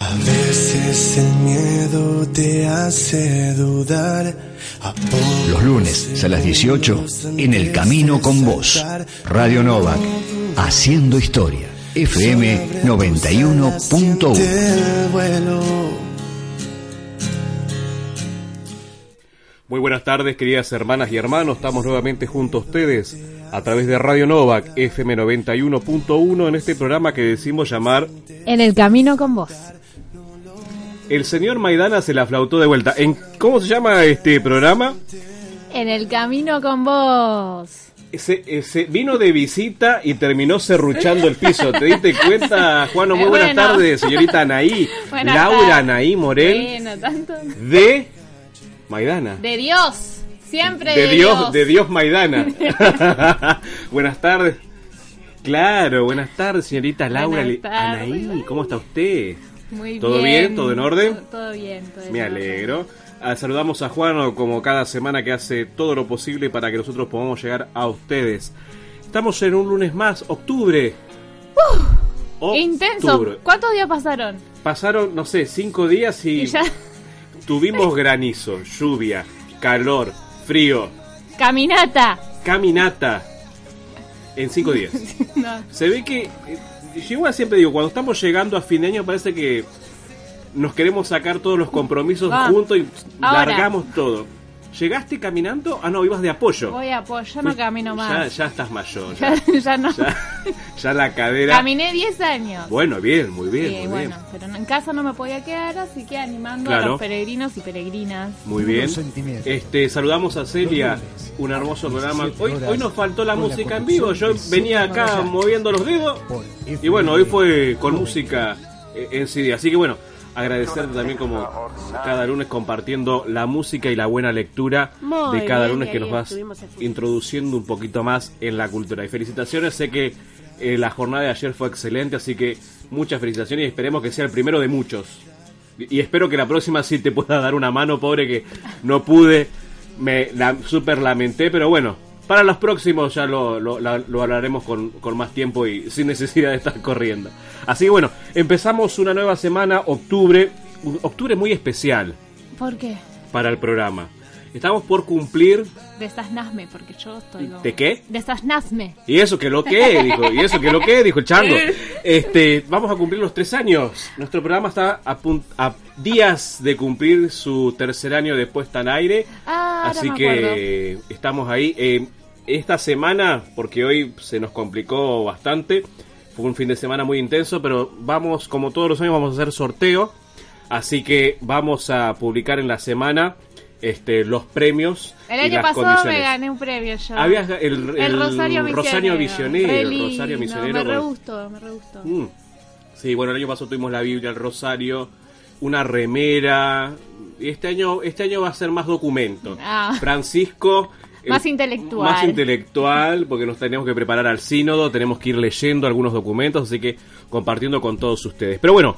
A veces el miedo te hace dudar. Los lunes a las 18 en El Camino con Vos. Radio Novak. Haciendo historia. FM 91.1. Del vuelo. Muy buenas tardes, queridas hermanas y hermanos. Estamos nuevamente junto a ustedes a través de Radio Novak FM 91.1 en este programa que decimos llamar En el camino con vos. El señor Maidana se la flautó de vuelta. ¿En cómo se llama este programa? En el camino con vos. Ese vino de visita y terminó serruchando el piso. ¿Te diste cuenta, Juano? Muy Eh, buenas bueno. tardes, señorita Anaí. Buenas Laura. Anaí Morel Bueno, tanto. de Maidana. De Dios. Siempre de Dios, de Dios Maidana. buenas tardes. Claro, buenas tardes, señorita Laura Buenas Le- tardes. Anaí. ¿Cómo está usted? Muy ¿Todo bien? ¿Todo en orden? Todo, todo bien. todo Me orden. alegro. Ah, saludamos a Juan como cada semana que hace todo lo posible para que nosotros podamos llegar a ustedes. Estamos en un lunes más, octubre. Octubre. Intenso. ¿Cuántos días pasaron? Pasaron, no sé, cinco días y, Y ya. tuvimos granizo, lluvia, calor, frío, Caminata. caminata. En cinco días. No. Se ve que. Yo igual siempre digo, cuando estamos llegando a fin de año parece que nos queremos sacar todos los compromisos juntos y Ahora. largamos todo. ¿Llegaste caminando? Ah, no, ibas de apoyo. Voy a apoyo. Yo no camino Ya, más. ya estás mayor. Ya, Ya, ya no. ya, ya la cadera. Caminé 10 años. Bueno, bien, muy bien, Sí, muy bueno, bien. pero en casa no me podía quedar, así que animando Claro. a los peregrinos y peregrinas. Muy bien. Este, saludamos a Celia, un hermoso programa. Hoy, hoy nos faltó la música en vivo. Yo venía acá moviendo los dedos y bueno, hoy fue con música eh, en CD. Así que bueno, agradecerte también como cada lunes compartiendo la música y la buena lectura Muy de cada bien, lunes que nos vas introduciendo un poquito más en la cultura. Y felicitaciones, sé que eh, la jornada de ayer fue excelente, así que muchas felicitaciones y esperemos que sea el primero de muchos. Y y espero que la próxima sí te pueda dar una mano, pobre que no pude. Me la, super lamenté, pero bueno, para los próximos ya lo, lo, la- lo hablaremos con, con más tiempo y sin necesidad de estar corriendo. Así que bueno, empezamos una nueva semana, octubre, octubre muy especial ¿Por qué? para el programa. Estamos por cumplir... Desasnazme, porque yo estoy... como- ¿De qué? Desasnazme. Y eso que lo que, dijo, y eso que lo que, dijo el chango. Este, vamos a cumplir los tres años. Nuestro programa está a, a días de cumplir su tercer año de puesta en aire. Ah, Así me que estamos ahí. Eh, esta semana, porque hoy se nos complicó bastante, fue un fin de semana muy intenso, pero vamos, como todos los años, vamos a hacer sorteo. Así que vamos a publicar en la semana este, los premios. El y año las pasado me gané un premio yo. Habías el, el Rosario Misionero. Rosario Misionero, Rosario Misionero Me re gustó, me re gustó. Mm. Sí, bueno, el año pasado tuvimos la Biblia, el Rosario, una remera. Y este año, este año va a ser más documento. Ah. Francisco. Más intelectual. Más intelectual, porque nos tenemos que preparar al sínodo, tenemos que ir leyendo algunos documentos, así que compartiendo con todos ustedes. Pero bueno,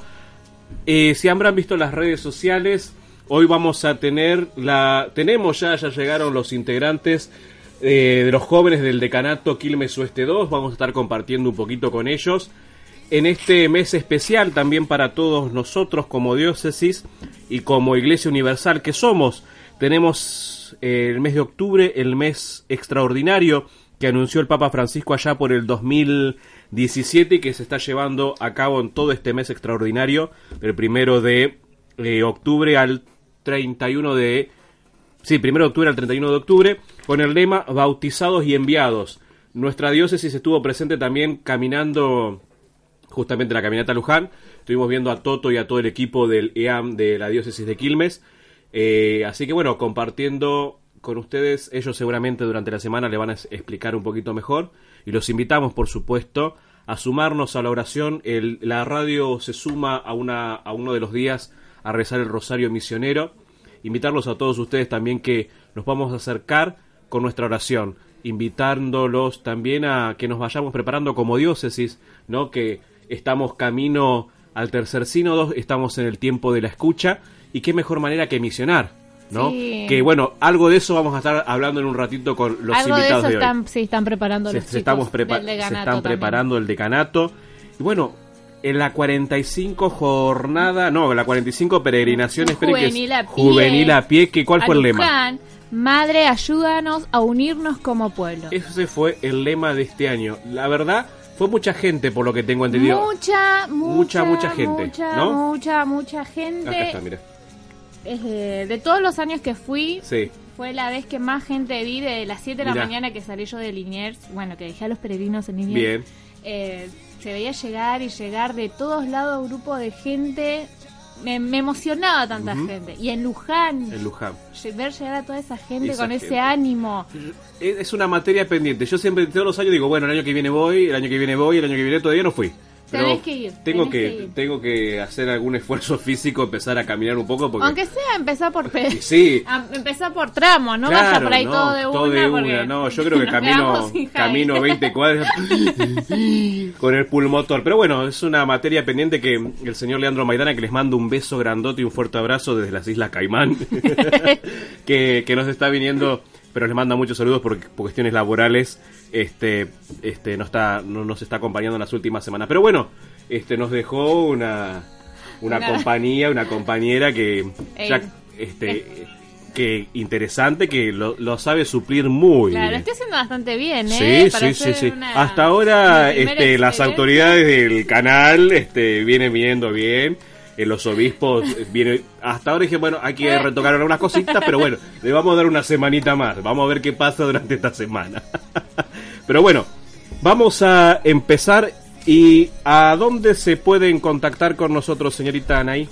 eh, si habrán visto las redes sociales, hoy vamos a tener la... Tenemos ya, ya llegaron los integrantes eh, de los jóvenes del decanato Quilmes Oeste 2, vamos a estar compartiendo un poquito con ellos. En este mes especial también para todos nosotros como diócesis y como Iglesia Universal que somos, tenemos eh, el mes de octubre, el mes extraordinario que anunció el Papa Francisco allá por el 2017 y que se está llevando a cabo en todo este mes extraordinario, del primero de eh, octubre al 31 de... Sí, primero de octubre al 31 de octubre, con el lema Bautizados y Enviados. Nuestra diócesis estuvo presente también caminando justamente en la caminata Luján. Estuvimos viendo a Toto y a todo el equipo del EAM de la diócesis de Quilmes. Eh, así que bueno, compartiendo con ustedes, ellos seguramente durante la semana le van a explicar un poquito mejor. Y los invitamos, por supuesto, a sumarnos a la oración. El- la radio se suma a, una, a uno de los días a rezar el Rosario Misionero. Invitarlos a todos ustedes también que nos vamos a acercar con nuestra oración, invitándolos también a que nos vayamos preparando como diócesis, ¿no? Que estamos camino al tercer sínodo, estamos en el tiempo de la escucha y qué mejor manera que misionar, ¿no? Sí. Que bueno, algo de eso vamos a estar hablando en un ratito con los Algo de invitados eso de, hoy están, están preparando se, los se chicos estamos prepa- del se decanato están también. preparando el decanato. Y bueno, en la 45 jornada, no, en la 45 peregrinación, Juvenil a pie. juvenil a pie, que ¿cuál A fue el lema? Madre, ayúdanos a unirnos como pueblo. Ese fue el lema de este año. La verdad, fue mucha gente, por lo que tengo entendido. Mucha, mucha, Mucha, mucha gente, mucha, ¿no? mucha, mucha gente. Acá está, mira. Eh, de todos los años que fui, Sí, fue la vez que más gente vi de las 7 de la Mirá. mañana que salí yo de Liniers. Bueno, que dejé a los peregrinos en Liniers. bien. Eh, se veía llegar y llegar de todos lados grupo de gente. Me, me emocionaba tanta gente. Y en Luján, En Luján. ver llegar a toda esa gente Esa con ese ánimo. Es una materia pendiente. Yo siempre, todos los años digo, bueno, el año que viene voy, el año que viene voy, el año que viene todavía no fui. Pero Tenés que ir, Tengo que, que ir. tengo que hacer algún esfuerzo físico, empezar a caminar un poco porque Aunque sea empezar por sí. a- empezar por tramos, no vaya Claro, por ahí no, todo de una. No, yo creo que camino, camino aire. 20 cuadras con el pulmotor. Pero bueno, es una materia pendiente que el señor Leandro Maidana, que les mando un beso grandote y un fuerte abrazo desde las Islas Caimán, que, que nos está viniendo, pero les manda muchos saludos por, por cuestiones laborales. Este, este, no está, no nos está acompañando en las últimas semanas. Pero bueno, este, nos dejó una, una, compañía, una compañera que ya, este, que interesante, que lo, lo sabe suplir muy Claro, estoy haciendo bastante bien, ¿eh? Sí, Para sí, sí, una- Hasta ahora este, las autoridades del canal este, vienen viniendo bien. Eh, los obispos eh, vienen. Hasta ahora dije, bueno, hay que retocar algunas cositas, pero bueno, le vamos a dar una semanita más. Vamos a ver qué pasa durante esta semana. pero bueno, vamos a empezar. ¿Y a dónde se pueden contactar con nosotros, señorita Anaí?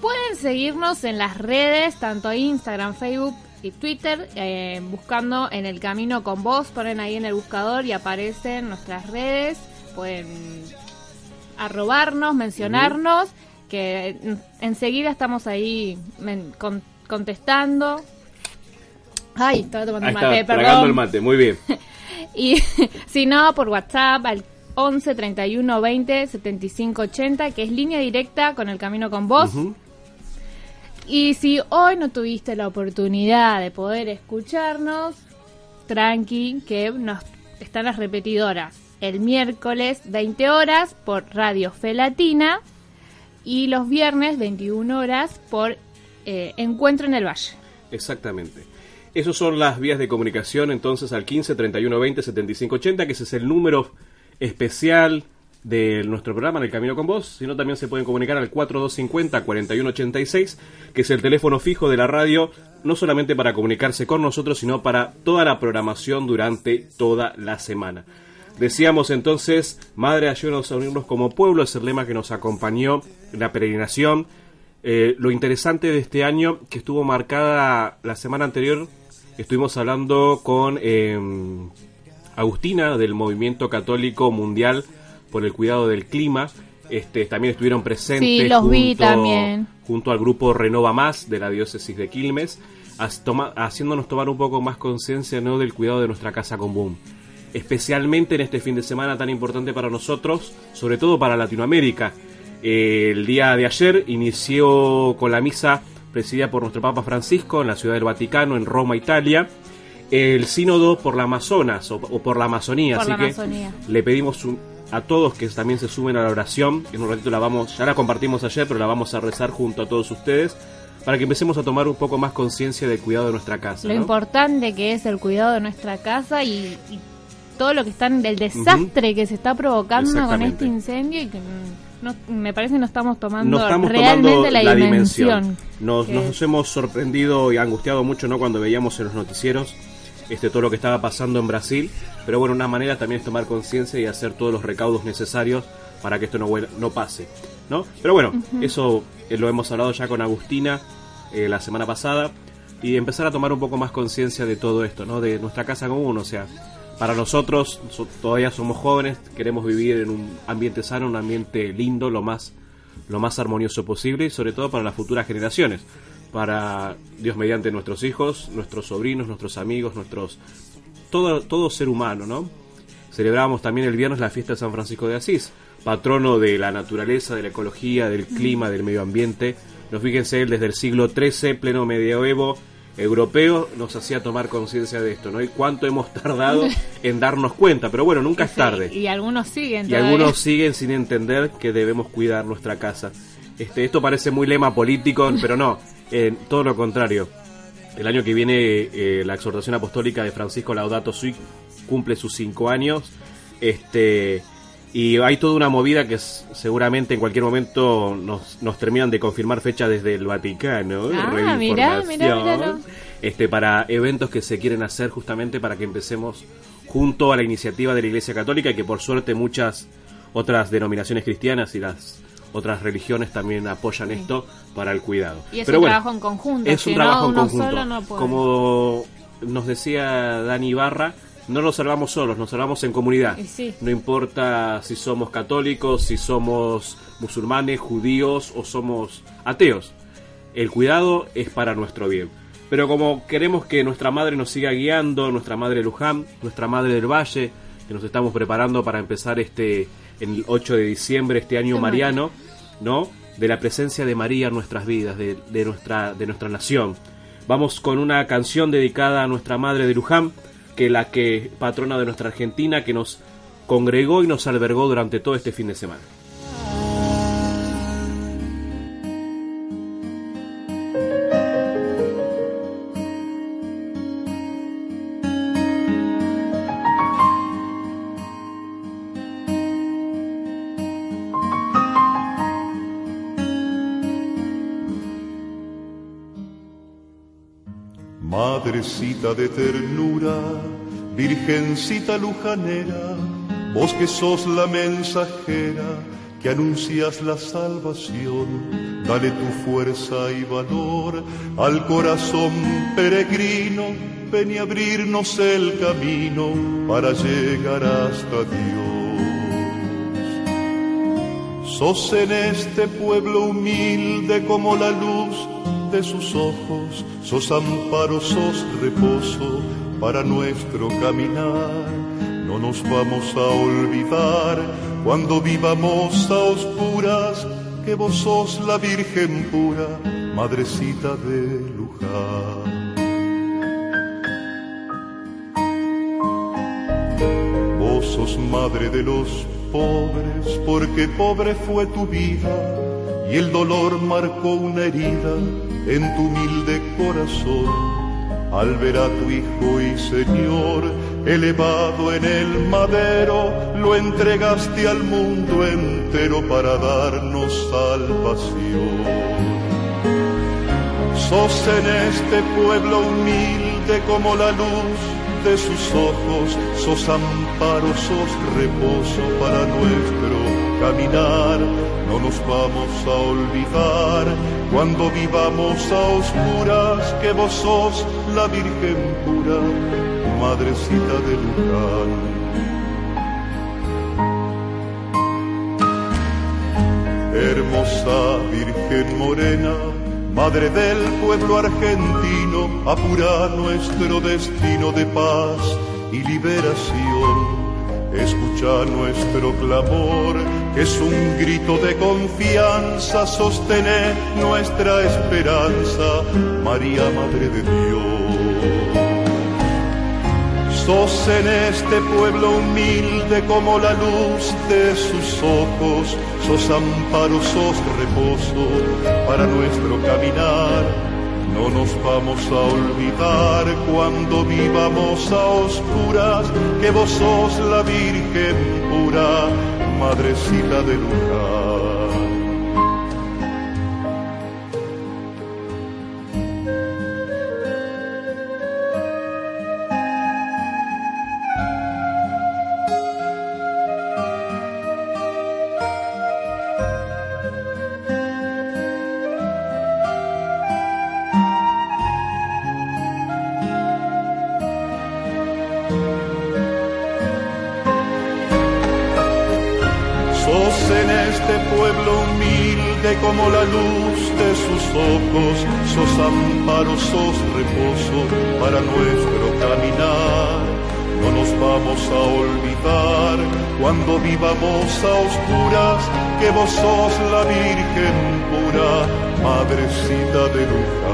Pueden seguirnos en las redes, tanto Instagram, Facebook y Twitter, eh, buscando en el camino con vos, ponen ahí en el buscador y aparecen nuestras redes, pueden arrobarnos, mencionarnos, que en- enseguida estamos ahí men- con- contestando. Ay, estaba tomando Ahí mate, está, tragando el perdón. mate, muy bien. Y si no, por WhatsApp al 11 31 20 75 80, que es línea directa con el camino con vos. Y si hoy no tuviste la oportunidad de poder escucharnos, tranqui, que nos están las repetidoras el miércoles 20 horas por Radio Fe Latina y los viernes 21 horas por eh, Encuentro en el Valle. Exactamente. Esas son las vías de comunicación entonces al 15 31 20 75 80, que ese es el número especial de nuestro programa en el Camino con Vos, sino también se pueden comunicar al 4250 4186, que es el teléfono fijo de la radio, no solamente para comunicarse con nosotros, sino para toda la programación durante toda la semana. Decíamos entonces, Madre, ayúdanos a unirnos como pueblo, es el lema que nos acompañó en la peregrinación. Eh, lo interesante de este año, que estuvo marcada la semana anterior, estuvimos hablando con eh, Agustina del Movimiento Católico Mundial por el Cuidado del Clima. Este, también estuvieron presentes Sí, los vi también. junto al grupo Renova Más de la diócesis de Quilmes, as- toma- haciéndonos tomar un poco más conciencia ¿no? del cuidado de nuestra casa común. Especialmente en este fin de semana tan importante para nosotros, sobre todo para Latinoamérica. Eh, el día de ayer inició con la misa presidida por nuestro Papa Francisco en la Ciudad del Vaticano, en Roma, Italia, el sínodo por la Amazonas o, o por la Amazonía. Por Así la que Amazonía. le pedimos un- a todos que también se sumen a la oración. En un ratito la vamos, ya la compartimos ayer, pero la vamos a rezar junto a todos ustedes para que empecemos a tomar un poco más conciencia del cuidado de nuestra casa. Lo ¿no? importante que es el cuidado de nuestra casa y, y todo lo que están del desastre que se está provocando con este incendio y que mm, no- me parece que no estamos tomando no estamos realmente tomando la, la, dimensión. dimensión. Nos, nos hemos sorprendido y angustiado mucho no cuando veíamos en los noticieros este todo lo que estaba pasando en Brasil, pero bueno, una manera también es tomar conciencia y hacer todos los recaudos necesarios para que esto no, no pase, ¿no? Pero bueno, eso eh, lo hemos hablado ya con Agustina eh, la semana pasada y empezar a tomar un poco más conciencia de todo esto, ¿no? De nuestra casa común, o sea, para nosotros so- todavía somos jóvenes, queremos vivir en un ambiente sano, un ambiente lindo, lo más, lo más armonioso posible y sobre todo para las futuras generaciones, para Dios mediante nuestros hijos, nuestros sobrinos, nuestros amigos, nuestros todo, todo ser humano, ¿no? Celebramos también el viernes la fiesta de San Francisco de Asís, patrono de la naturaleza, de la ecología, del clima, del medio ambiente. Nos fíjense, él desde el siglo XIII, pleno medioevo europeo, nos hacía tomar conciencia de esto, ¿no? Y cuánto hemos tardado en darnos cuenta, pero bueno, nunca es Sí, tarde. Y algunos siguen Y todavía. algunos siguen sin entender que debemos cuidar nuestra casa. Este, esto parece muy lema político, pero no, eh, todo lo contrario. El año que viene eh, la exhortación apostólica de Francisco Laudato Si cumple sus cinco años. Este, y hay toda una movida que seguramente en cualquier momento nos, nos terminan de confirmar fecha desde el Vaticano. Ah, mirá, mirá. Este, para eventos que se quieren hacer justamente para que empecemos junto a la iniciativa de la Iglesia Católica y que por suerte muchas otras denominaciones cristianas y las otras religiones también apoyan esto para el cuidado. Y es Pero un bueno, trabajo en conjunto. es un no, trabajo en conjunto. solo no puede. Como nos decía Dani Barra, no nos salvamos solos, nos salvamos en comunidad. Sí. No importa si somos católicos, si somos musulmanes, judíos o somos ateos. El cuidado es para nuestro bien. Pero como queremos que nuestra madre nos siga guiando, nuestra madre Luján, nuestra madre del Valle, que nos estamos preparando para empezar este el 8 de diciembre, este año mariano, ¿no? De la presencia de María en nuestras vidas, de, de nuestra, de nuestra nación. Vamos con una canción dedicada a nuestra madre de Luján, que la que patrona de nuestra Argentina, que nos congregó y nos albergó durante todo este fin de semana. Madrecita de ternura, virgencita lujanera, vos que sos la mensajera que anuncias la salvación, dale tu fuerza y valor al corazón peregrino, ven y abrirnos el camino para llegar hasta Dios. Sos en este pueblo humilde como la luz de sus ojos, sos amparo, sos reposo para nuestro caminar. No nos vamos a olvidar cuando vivamos a oscuras que vos sos la Virgen pura, madrecita de Luján. Vos sos madre de los pobres, porque pobre fue tu vida y el dolor marcó una herida en tu humilde corazón. Al ver a tu Hijo y Señor elevado en el madero, lo entregaste al mundo entero para darnos salvación. Sos en este pueblo humilde como la luz de sus ojos, sos amparo, sos reposo para nuestro caminar. No nos vamos a olvidar cuando vivamos a oscuras que vos sos la Virgen pura, madrecita de Luján. Hermosa Virgen Morena, Madre del pueblo argentino, apura nuestro destino de paz y liberación. Escucha nuestro clamor, es un grito de confianza, sostener nuestra esperanza, María Madre de Dios. Sos en este pueblo humilde como la luz de sus ojos, sos amparo, sos reposo para nuestro caminar. No nos vamos a olvidar cuando vivamos a oscuras que vos sos la Virgen pura, madrecita de Luján. A oscuras que vos sos la Virgen pura, madrecita de Luján.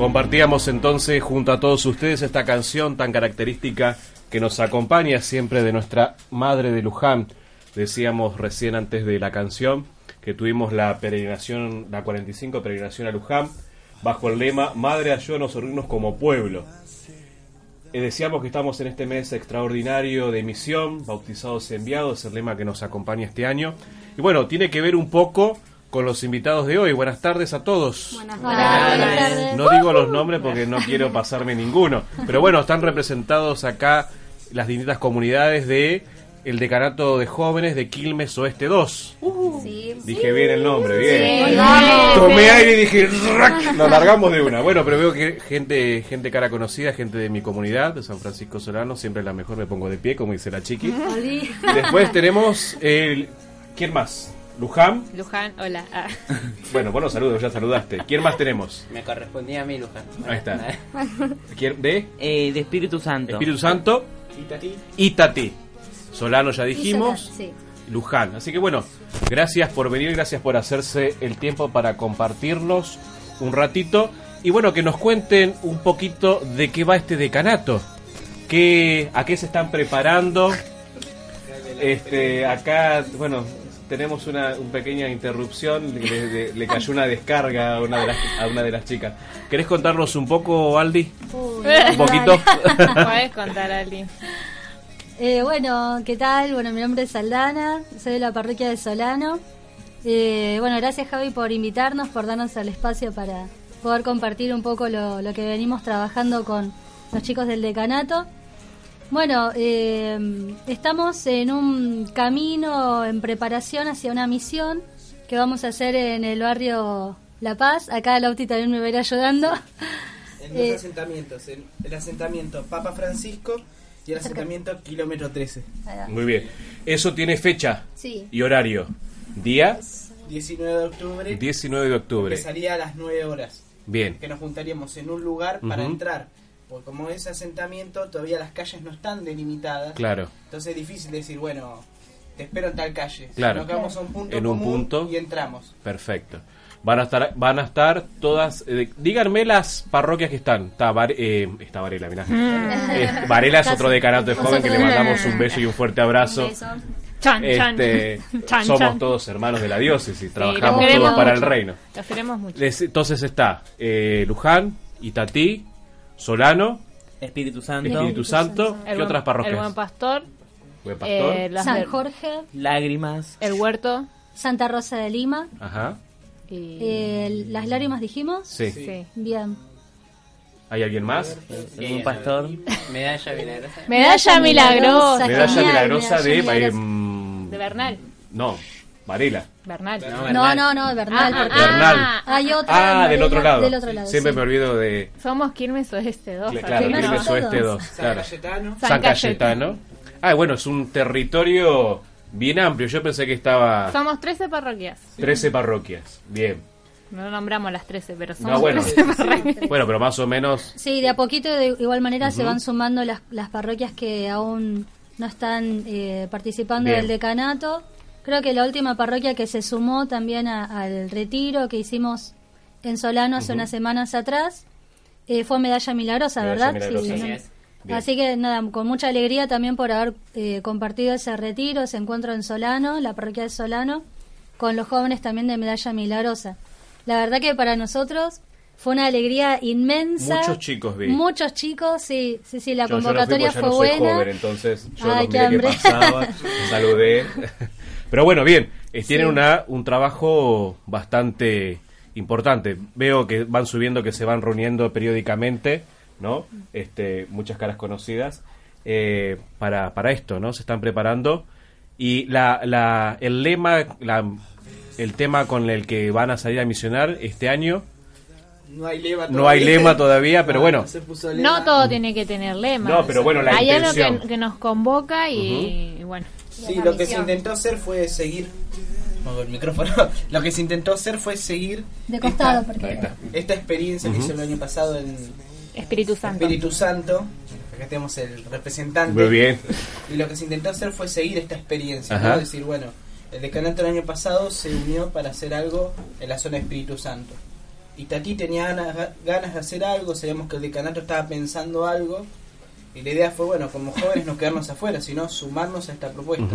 Compartíamos entonces junto a todos ustedes esta canción tan característica que nos acompaña siempre de nuestra madre de Luján. Decíamos recién antes de la canción que tuvimos la peregrinación, la 45 peregrinación a Luján, bajo el lema Madre ayúdanos a unirnos como pueblo. Eh, decíamos que estamos en este mes extraordinario de misión, bautizados y enviados, el lema que nos acompaña este año. Y bueno, tiene que ver un poco con los invitados de hoy. Buenas tardes a todos. Buenas tardes. No digo los nombres porque no quiero pasarme ninguno. Pero bueno, están representados acá las distintas comunidades de el decanato de jóvenes de Quilmes Oeste 2. Sí. Dije bien el nombre, bien. Sí. Tomé aire y dije, "Rack", lo largamos de una. Bueno, pero veo que gente, gente cara conocida, gente de mi comunidad, de San Francisco Solano, siempre la mejor me pongo de pie, como dice la chiqui. Después tenemos el... ¿Quién más? Luján. Luján, hola. Ah. Bueno, bueno, saludos, ya saludaste. ¿Quién más tenemos? Me correspondía a mí, Luján. Ahí está. ¿Quién? ¿De? Eh, de Espíritu Santo. Espíritu Santo. Y Tati. Solano ya dijimos. Sí. Luján. Así que bueno, gracias por venir, gracias por hacerse el tiempo para compartirnos un ratito. Y bueno, que nos cuenten un poquito de qué va este decanato. ¿Qué, ¿A qué se están preparando? Este, acá, bueno, tenemos una, una pequeña interrupción, le, le- le cayó una descarga a una, de las, a una de las chicas. ¿Querés contarnos un poco, Aldi? Un poquito. Puedes contar, Ali. Eh, bueno, ¿qué tal? Bueno, mi nombre es Aldana, soy de la parroquia de Solano. Eh, bueno, gracias Javi por invitarnos, por darnos el espacio para poder compartir un poco lo, lo que venimos trabajando con los chicos del decanato. Bueno, eh, estamos en un camino en preparación hacia una misión que vamos a hacer en el barrio La Paz. Acá Lauti también me va a ir ayudando. En Eh, dos asentamientos, en el asentamiento Papa Francisco y el asentamiento Kilómetro 13. Muy bien. Eso tiene fecha Sí. y horario. Día 19 de octubre 19 de octubre. empezaría a las 9 horas. Bien. Que nos juntaríamos en un lugar para entrar. Porque como es asentamiento, todavía las calles no están delimitadas. Claro. Entonces es difícil decir, bueno, te espero en tal calle. Claro. Nos quedamos a un punto En un punto. y entramos. Perfecto. Van a estar, van a estar todas. eh, díganme las parroquias que están. Está, Var- eh, está Varela, mirá. Eh, Varela es otro decanato de joven que le mandamos un beso y un fuerte abrazo. Chan, chan. Este, Chan, somos chan. todos hermanos de la diócesis, Sí, trabajamos todos para el reino. Los queremos mucho. Entonces está eh, Luján, Itatí, Solano, Espíritu Santo. Espíritu Santo. El ¿Qué buen- otras parroquias? El Buen Pastor. Buen Pastor. eh, las San Jorge, Lágrimas. el Huerto. Santa Rosa de Lima, Ajá. Y... eh, las lágrimas dijimos. Sí. sí. Bien. ¿Hay alguien más? Un pastor. Medalla milagrosa. Medalla milagrosa. Medalla milagrosa de. medalla eh, milagrosa. mm, De Bernal. no, Varela. Bernal. No, no, no, Bernal. Ah, porque Bernal. Hay otra. Ah, del Varela, otro lado. Del otro lado. Siempre sí. me olvido de. Somos Quilmes Oeste 2. Claro, Quilmes Quilmes Oeste Oeste dos. 2. San Claro. Cayetano. San Cayetano. Ah, bueno, es un territorio bien amplio. Yo pensé que estaba Somos 13 parroquias. 13 parroquias. Bien. No nombramos las 13, pero somos No, bueno. 13 parroquias. Bueno, pero más o menos. Sí, de a poquito, de igual manera, se van sumando las, las parroquias que aún no están eh, participando Bien. del decanato. Creo que la última parroquia que se sumó también a- al retiro que hicimos en Solano hace unas semanas atrás eh, fue Medalla Milagrosa, Medalla ¿verdad? Milagrosa. Sí, Así ¿no? es. Bien. Así que nada, con mucha alegría también por haber eh, compartido ese retiro, ese encuentro en Solano, la parroquia de Solano, con los jóvenes también de Medalla Milagrosa. La verdad que para nosotros fue una alegría inmensa. Muchos chicos vi. Muchos chicos, sí, sí, sí, la Yo- yo no fui convocatoria fue no soy buena. joven, entonces yo Ay, los qué miré que saludé. Pero bueno, bien, eh, tienen una, un trabajo bastante importante. Veo que van subiendo, que se van reuniendo periódicamente ¿no? Este, muchas caras conocidas eh, para, para esto, ¿no? Se están preparando y la, la, el lema, la, el tema con el que van a salir a misionar este año, No hay lema no hay lema todavía, pero No, bueno, no se puso lema. No todo tiene que tener lema. No, pero bueno, la Hay algo intención. que, que nos convoca y, y bueno. Sí, lo que se intentó hacer fue seguir. El micrófono. Lo que se intentó hacer fue seguir De costado, esta, porque- esta experiencia que hizo el año pasado en Espíritu Santo. Espíritu Santo. Acá tenemos el representante. Muy bien. Y lo que se intentó hacer fue seguir esta experiencia. ¿no? Decir, bueno, el decanato el año pasado se unió para hacer algo en la zona de Espíritu Santo. Y Tati tenía ganas, ganas de hacer algo, sabíamos que el decanato estaba pensando algo. Y la idea fue, bueno, como jóvenes no quedarnos afuera, sino sumarnos a esta propuesta.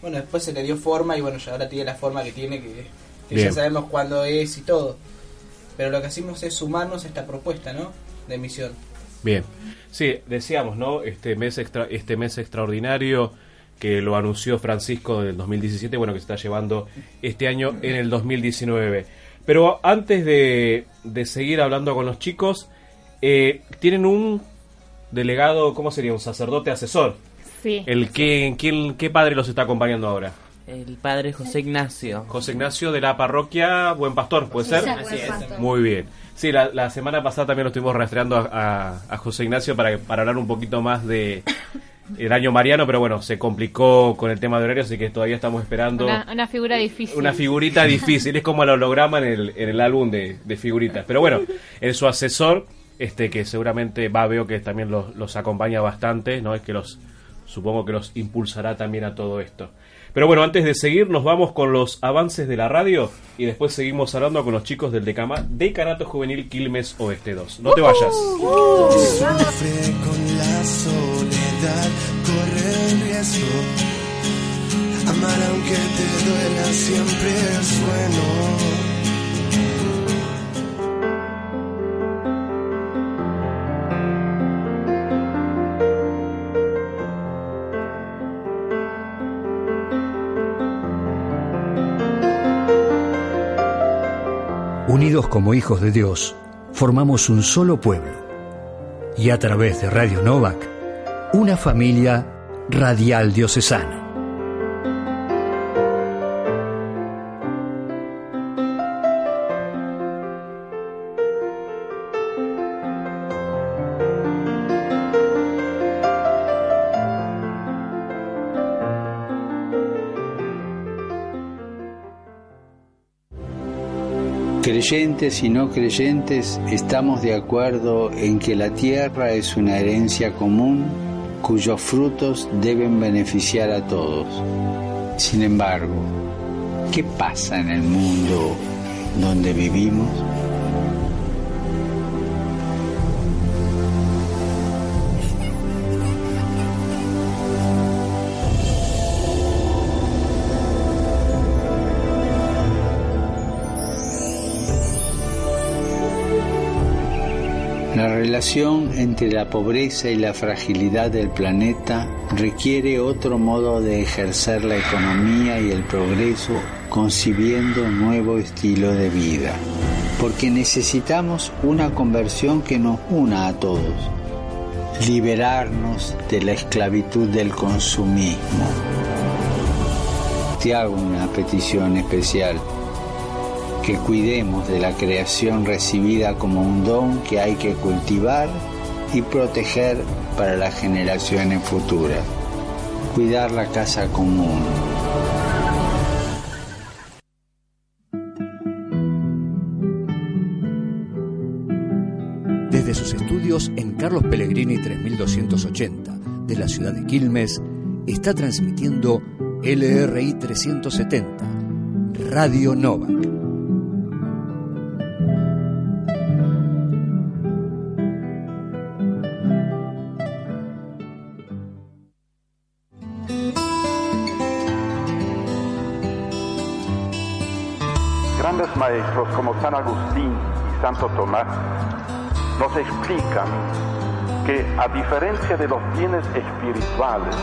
Bueno, después se le dio forma y bueno, ya ahora tiene la forma que tiene, que, ya sabemos cuándo es y todo. Pero lo que hacemos es sumarnos a esta propuesta, ¿no? De misión. Bien. Sí, decíamos, ¿no? Este mes extra, este mes extraordinario que lo anunció Francisco del 2017, bueno, que se está llevando este año en el 2019. Pero antes de, de seguir hablando con los chicos, eh, tienen un delegado, ¿cómo sería? Un sacerdote asesor. Sí. El que, ¿quién, ¿Qué padre los está acompañando ahora? El padre José Ignacio. José Ignacio de la parroquia Buen Pastor, ¿puede ser? Así es. Muy bien. Sí, la, la semana pasada también lo estuvimos rastreando a, a- a José Ignacio para, para hablar un poquito más de el año mariano, pero bueno, se complicó con el tema de horario, así que todavía estamos esperando Una, una figura difícil. una figurita difícil. Es como el holograma en el, en el álbum de, de figuritas. Pero bueno, en su asesor, este que seguramente va, veo que también los, los acompaña bastante, ¿no? Es que los, supongo que los impulsará también a todo esto. Pero bueno, antes de seguir, nos vamos con los avances de la radio y después seguimos hablando con los chicos del Decama, Decanato Juvenil Quilmes Oeste 2. No te vayas. Sufre con la soledad, corre el riesgo. Amar aunque te duela siempre es bueno. Unidos como hijos de Dios, formamos un solo pueblo. Y a través de Radio Novak, una familia radial diocesana. Creyentes y no creyentes estamos de acuerdo en que la tierra es una herencia común cuyos frutos deben beneficiar a todos. Sin embargo, ¿qué pasa en el mundo donde vivimos? Relación entre la pobreza y la fragilidad del planeta requiere otro modo de ejercer la economía y el progreso concibiendo un nuevo estilo de vida. Porque necesitamos una conversión que nos una a todos. Liberarnos de la esclavitud del consumismo. Te hago una petición especial que cuidemos de la creación recibida como un don que hay que cultivar y proteger para las generaciones futuras. Cuidar la casa común. Desde sus estudios en Carlos Pellegrini 3280 de la ciudad de Quilmes, está transmitiendo LRI 370, Radio Novak. Maestros como San Agustín y Santo Tomás nos explican que a diferencia de los bienes espirituales,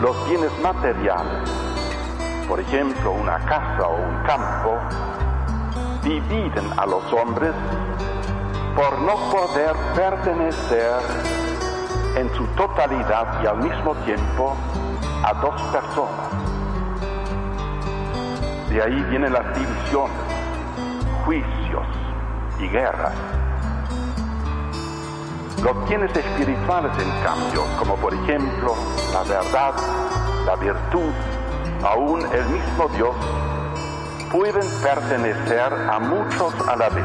los bienes materiales, por ejemplo una casa o un campo, dividen a los hombres por no poder pertenecer en su totalidad y al mismo tiempo a dos personas. De ahí vienen las divisiones, juicios y guerras. Los bienes espirituales, en cambio, como por ejemplo la verdad, la virtud, aún el mismo Dios, pueden pertenecer a muchos a la vez.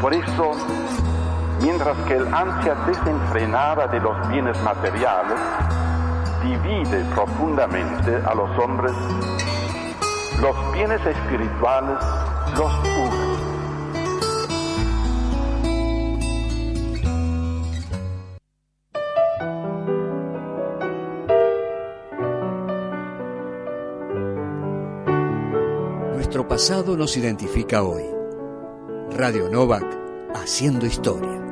Por eso, mientras que el ansia desenfrenada de los bienes materiales divide profundamente a los hombres, los bienes espirituales Nuestro pasado nos identifica hoy. Radio Novak, haciendo historia.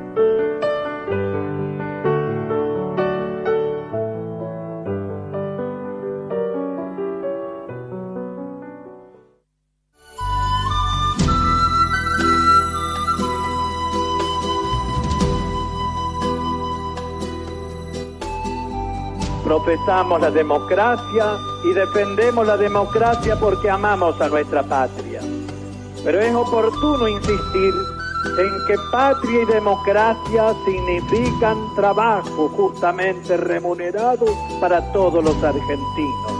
Profesamos la democracia y defendemos la democracia porque amamos a nuestra patria. Pero es oportuno insistir en que patria y democracia significan trabajo justamente remunerado para todos los argentinos.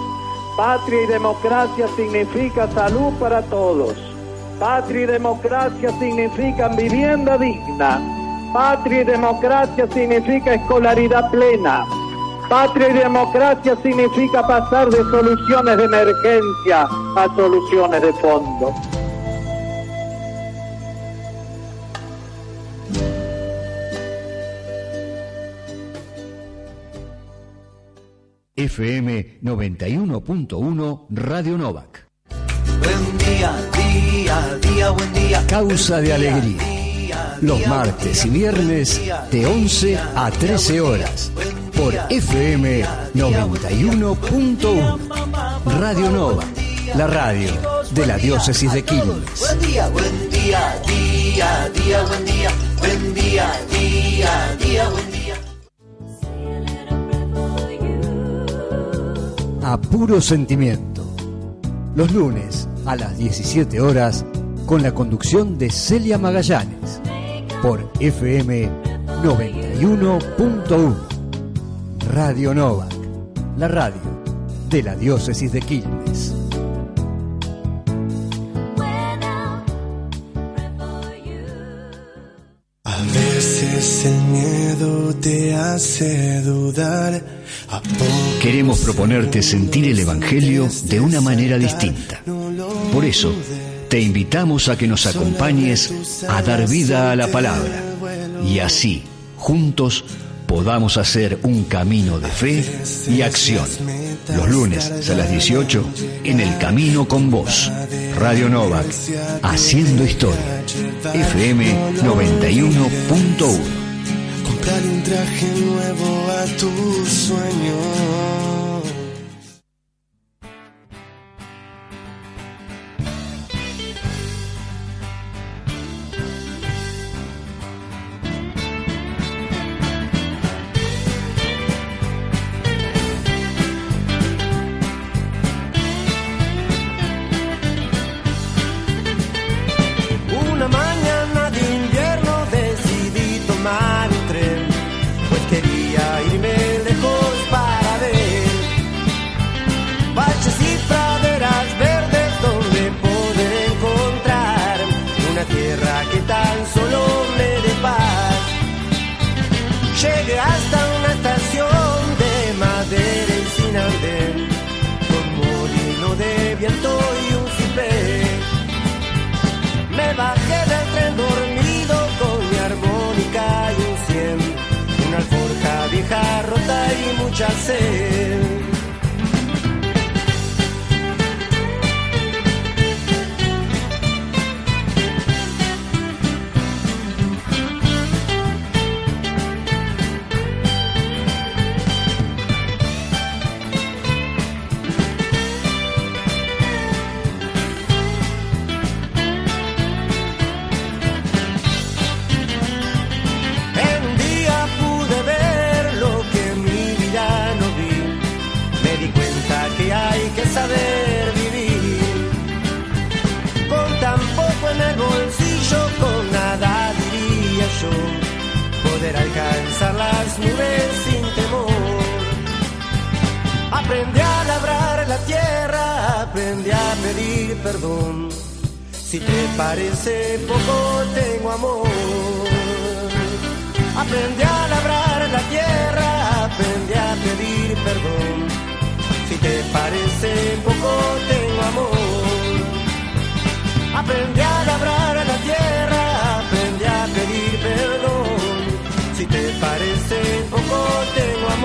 Patria y democracia significa salud para todos. Patria y democracia significan vivienda digna. Patria y democracia significa escolaridad plena. Patria y democracia significa pasar de soluciones de emergencia a soluciones de fondo. FM 91.1 Radio Novak. Buen día, día, día, buen día. Causa de alegría. Los martes y viernes de 11 a 13 horas por FM 91.1 Radio Nova, la radio de la diócesis de Quilmes. Buen día, buen día, día, día, buen día. Buen día, día, día, buen día. A puro sentimiento. Los lunes a las 17 horas con la conducción de Celia Magallanes por FM 91.1 Radio Novak, la radio de la diócesis de Quilmes. A veces el miedo te hace dudar. A poco Queremos proponerte sentir el Evangelio de una manera distinta. Por eso, te invitamos a que nos acompañes a dar vida a la palabra y así, juntos, podamos hacer un camino de fe y acción. Los lunes a las 18 en El Camino con Vos. Radio Novak, haciendo historia. FM 91.1. comprar un traje nuevo a tu sueño. Vieja rota y mucha sed. Tierra, aprendí a pedir perdón. Si te parece poco, tengo amor. Aprendí a labrar la tierra, aprendí a pedir perdón. Si te parece poco, tengo amor. Aprendí a labrar la tierra, aprendí a pedir perdón. Si te parece poco, tengo amor.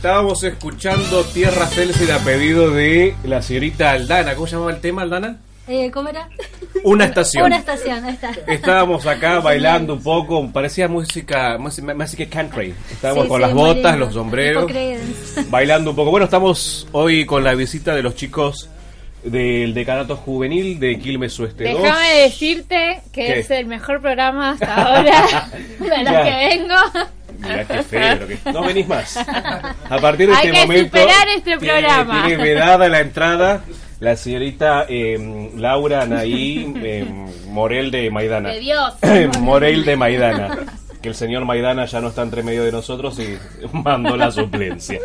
Estábamos escuchando Tierra Fértil a pedido de la señorita Aldana. ¿Cómo se llamaba el tema, Aldana? Eh, ¿Cómo era? Una estación. Una estación, ahí está. Estábamos acá bailando un poco, parecía música, música, country. Estábamos Sí, con sí, las botas, lindo. los sombreros, bailando un poco. Bueno, estamos hoy con la visita de los chicos del decanato juvenil de Quilmes Oeste 2. Déjame decirte que ¿Qué? es el mejor programa hasta ahora de los Ya. que vengo. Mirá qué feo, lo que- no venís más. A partir de Hay este que momento superar este tiene- programa. Tiene vedada la entrada la señorita eh, Laura Anaí eh, Morel de Maidana. De Dios. Morel de Maidana. Que el señor Maidana ya no está entre medio de nosotros y mandó la suplencia.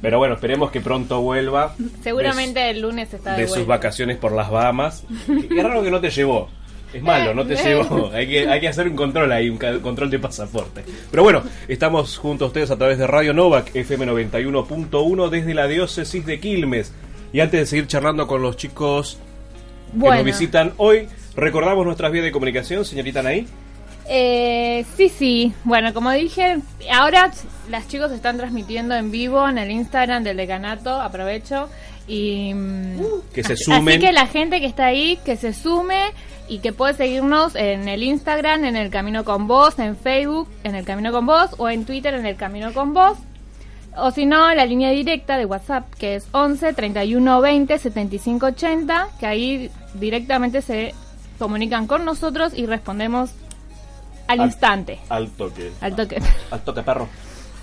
Pero bueno, esperemos que pronto vuelva Seguramente el lunes está de, de, sus vacaciones por las Bahamas. Qué raro que no te llevó. Es malo, no te llevó. Hay que, hay que hacer un control ahí, un control de pasaporte. Pero bueno, estamos junto a ustedes a través de Radio Novak, FM 91.1, desde la diócesis de Quilmes. Y antes de seguir charlando con los chicos que Bueno. nos visitan hoy, recordamos nuestras vías de comunicación, señorita Anaí. Eh, sí, sí. Bueno, como dije, ahora las chicos están transmitiendo en vivo en el Instagram del decanato. Aprovecho. Y. mm, Que se sumen. Así que la gente que está ahí, que se sume y que puede seguirnos en el Instagram, en el Camino con Vos, en Facebook, en el Camino con Vos, o en Twitter, en el Camino con Vos. O si no, la línea directa de WhatsApp, que es 11 31 20 75 80, que ahí directamente se comunican con nosotros y respondemos al, instante, Al toque. al toque. Al toque, perro.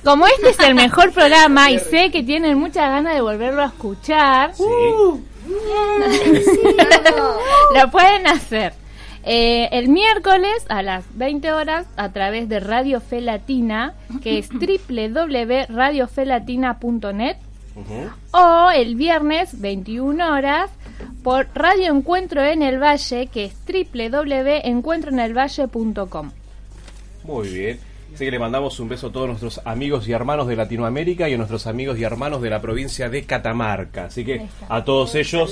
Como este es el mejor programa y sé que tienen muchas ganas de volverlo a escuchar, lo pueden hacer. Eh, el miércoles a las 20 horas a través de Radio Fe Latina, que es www.radiofelatina.net o el viernes 21 horas por Radio Encuentro en el Valle, que es www.encuentroenelvalle.com. Muy bien. Así que le mandamos un beso a todos nuestros amigos y hermanos de Latinoamérica y a nuestros amigos y hermanos de la provincia de Catamarca. Así que a todos ellos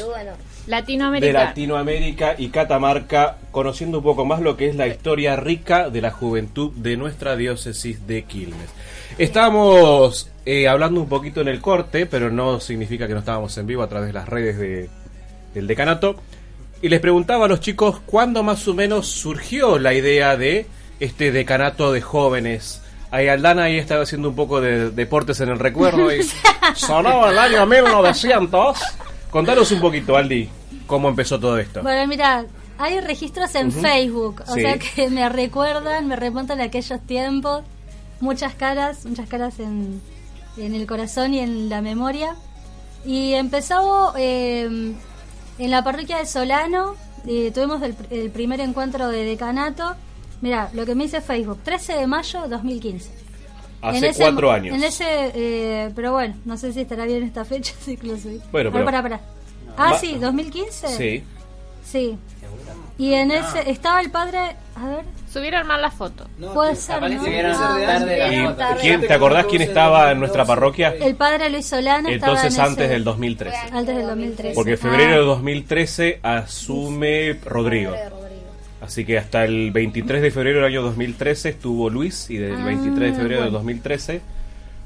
de Latinoamérica. Latinoamérica y Catamarca, conociendo un poco más lo que es la historia rica de la juventud de nuestra diócesis de Quilmes. Estábamos eh, hablando un poquito en el corte, pero no significa que no estábamos en vivo a través de las redes de- del decanato. Y les preguntaba a los chicos cuándo más o menos surgió la idea de este decanato de jóvenes. Ahí Aldana ahí estaba haciendo un poco de deportes en el recuerdo y sonaba el año 1900. Contanos un poquito, Aldi, cómo empezó todo esto. Bueno, mira, hay registros en Ujú. Facebook, o Sí. sea que me recuerdan, me remontan a aquellos tiempos. Muchas caras, muchas caras en, en el corazón y en la memoria. Y empezó eh, en la parroquia de Solano, eh, tuvimos el, el primer encuentro de decanato. Mira, lo que me dice Facebook, 13 de mayo 2015. Hace En ese cuatro años. En ese, eh, pero bueno, no sé si estará bien esta fecha, sí que lo subí. Bueno, pero- pará, pará. Ah, Ma- sí, 2015. Sí. Sí. Y en ese estaba el padre, a ver, Subieron mal la foto. puede ser, ¿no? Ah, tarde. ¿Quién, ¿Te acordás quién estaba en nuestra parroquia? El padre Luis Solano estaba Entonces en antes ese- del 2013. Antes del 2013. Porque en Ah, febrero de 2013 asume Rodrigo. Así que hasta el 23 de febrero del año 2013 estuvo Luis y del Ah, 23 de febrero del bueno. 2013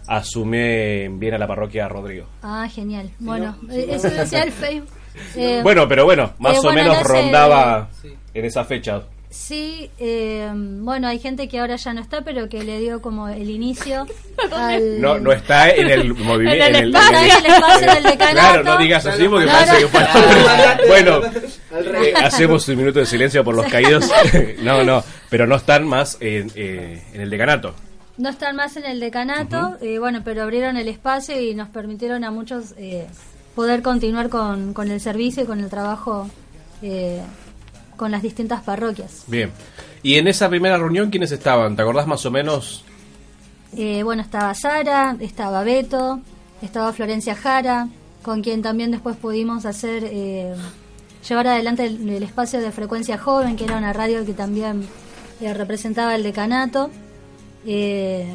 asume bien a la parroquia Rodrigo. Ah, genial. Bueno, eh, eso decía el Facebook. Eh, bueno, pero bueno, más eh, o bueno, menos rondaba en esa fecha. Sí, eh, bueno, hay gente que ahora ya no está, pero que le dio como el inicio al... No, no está en el movimiento. En el espacio, en el espacio del decanato. Claro, no digas así porque No, parece no. que fue- Bueno, eh, hacemos un minuto de silencio por los caídos. no, no, pero no están más en, eh, en el decanato. No están más en el decanato, eh, bueno, pero abrieron el espacio y nos permitieron a muchos eh, poder continuar con, con el servicio y con el trabajo eh, con las distintas parroquias. Bien. Y en esa primera reunión, ¿quiénes estaban? ¿Te acordás más o menos? Eh, bueno, estaba Sara, estaba Beto, estaba Florencia Jara, con quien también después pudimos hacer, eh, llevar adelante el, el espacio de frecuencia joven, que era una radio que también eh, representaba el decanato. Eh,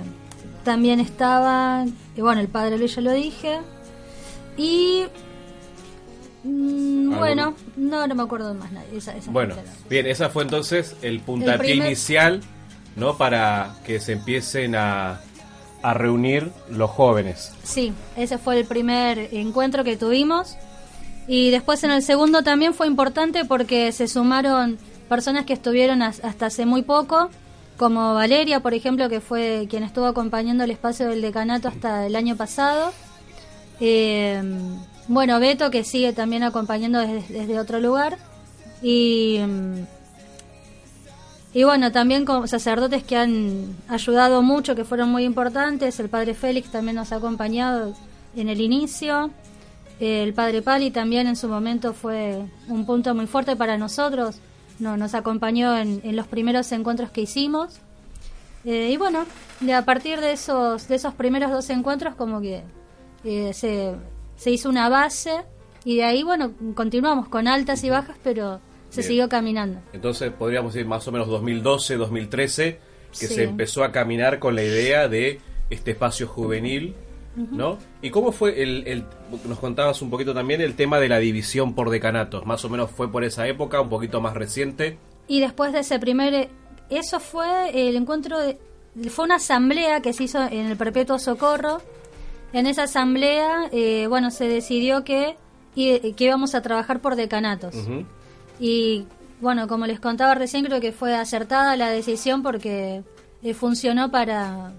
también estaba, bueno, el padre Luis ya lo dije. Y mm, ¿Algo bueno, no, no me acuerdo de más nadie. Esa, esa Bueno, bien, esa fue entonces el puntapié El primer- inicial, ¿no? Para que se empiecen a, a reunir los jóvenes. Sí, ese fue el primer encuentro que tuvimos. Y después en el segundo también fue importante porque se sumaron personas que estuvieron as- hasta hace muy poco, como Valeria, por ejemplo, que fue quien estuvo acompañando el espacio del decanato hasta el año pasado. Eh, bueno, Beto, que sigue también acompañando desde, otro lugar. Y, mm, y bueno, también con sacerdotes que han ayudado mucho, que fueron muy importantes. El padre Félix también nos ha acompañado en el inicio. El padre Pali también en su momento fue un punto muy fuerte para nosotros. No, nos acompañó en, en los primeros encuentros que hicimos. Eh, y bueno, de a partir de esos, de esos primeros dos encuentros como que eh, se, se hizo una base y de ahí, bueno, continuamos con altas y bajas, pero se Bien. siguió caminando. Entonces podríamos decir más o menos 2012, 2013, que Sí. se empezó a caminar con la idea de este espacio juvenil. ¿no? ¿Y cómo fue el, el- nos contabas un poquito también el tema de la división por decanatos? Más o menos fue por esa época, un poquito más reciente. Y después de ese primer... eh, Eso fue el encuentro... De, fue una asamblea que se hizo en el Perpetuo Socorro. En esa asamblea, eh, bueno, se decidió que, que íbamos a trabajar por decanatos. Y bueno, como les contaba recién, creo que fue acertada la decisión porque eh, funcionó para,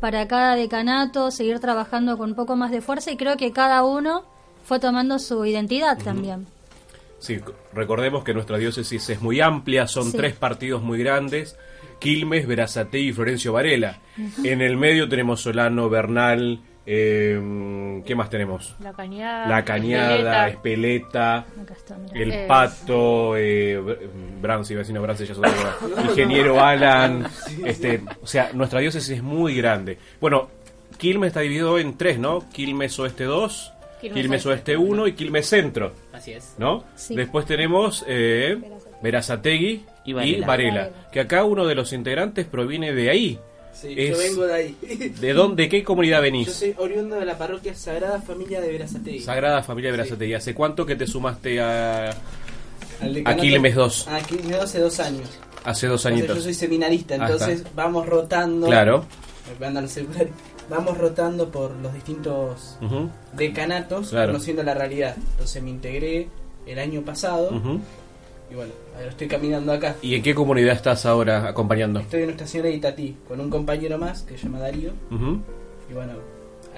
para cada decanato seguir trabajando con un poco más de fuerza y creo que cada uno fue tomando su identidad también. Sí, recordemos que nuestra diócesis es muy amplia, son Sí. tres partidos muy grandes, Quilmes, Verazategui y Florencio Varela. En el medio tenemos Solano, Bernal, eh, ¿qué más tenemos? La cañada. La Cañada, Espeleta. Está. El Eh, Pato, eh, Br- Brown, sí, vecino Brown, sí, ya es otro lugar. Ingeniero Alan, este, o sea, nuestra diócesis es muy grande. Bueno, Quilmes está dividido en tres, ¿no? Quilmes Oeste 2, Quilmes Quilmes, Oeste. Oeste 1 y Quilmes Centro. Así es. ¿No? Sí. Después tenemos eh, Verazategui y Y Varela. Varela. Que acá uno de los integrantes proviene de ahí. Sí, Es- yo vengo de ahí. ¿De dónde? ¿De qué comunidad Yo venís? soy oriundo de la parroquia Sagrada Familia de Verazategui. Sagrada Familia Verazategui. ¿Hace cuánto que te sumaste a, a Quilmes 2? A Quilmes 2 hace dos años. Hace dos añitos. yo soy seminarista, entonces vamos rotando. Claro. Vamos rotando por los distintos decanatos, Claro. conociendo la realidad. Entonces me integré el año pasado Ujú. Y bueno, ahora estoy caminando acá. ¿Y en qué comunidad estás ahora acompañando? Estoy en Nuestra Señora de Itatí con un compañero más que se llama Darío. Y bueno,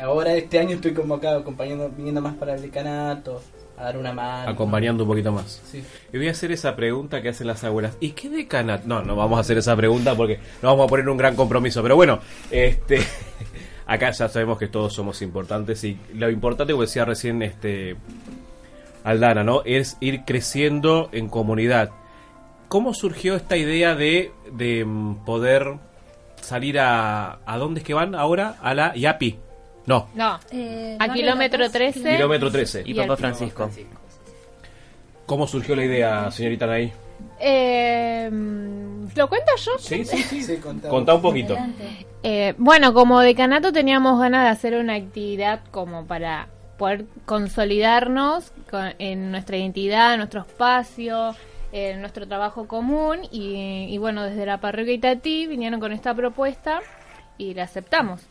ahora este año estoy convocado, acompañando, viniendo más para el decanato, a dar una mano. Acompañando un poquito más. Sí. Y voy a hacer esa pregunta que hacen las abuelas. ¿Y qué decanato? No, no vamos a hacer esa pregunta porque nos vamos a poner un gran compromiso. Pero bueno, este acá ya sabemos que todos somos importantes y lo importante, como decía recién este Aldana, ¿no? Es ir creciendo en comunidad. ¿Cómo surgió esta idea de, de mm, poder salir a... ¿A dónde es que van ahora? A la YAPI. No, No. Eh, a kilómetro La Paz, 13. kilómetro 13. Y Y Papa Francisco. ¿Cómo surgió la idea, señorita Nay? Eh, ¿Lo cuento yo? Sí, sí, sí. Sí. Contá un poquito. Eh, bueno, como decanato teníamos ganas de hacer una actividad como para poder consolidarnos con- en nuestra identidad, en nuestro espacio, en nuestro trabajo común y, y bueno, desde la parroquia Itatí vinieron con esta propuesta y la aceptamos.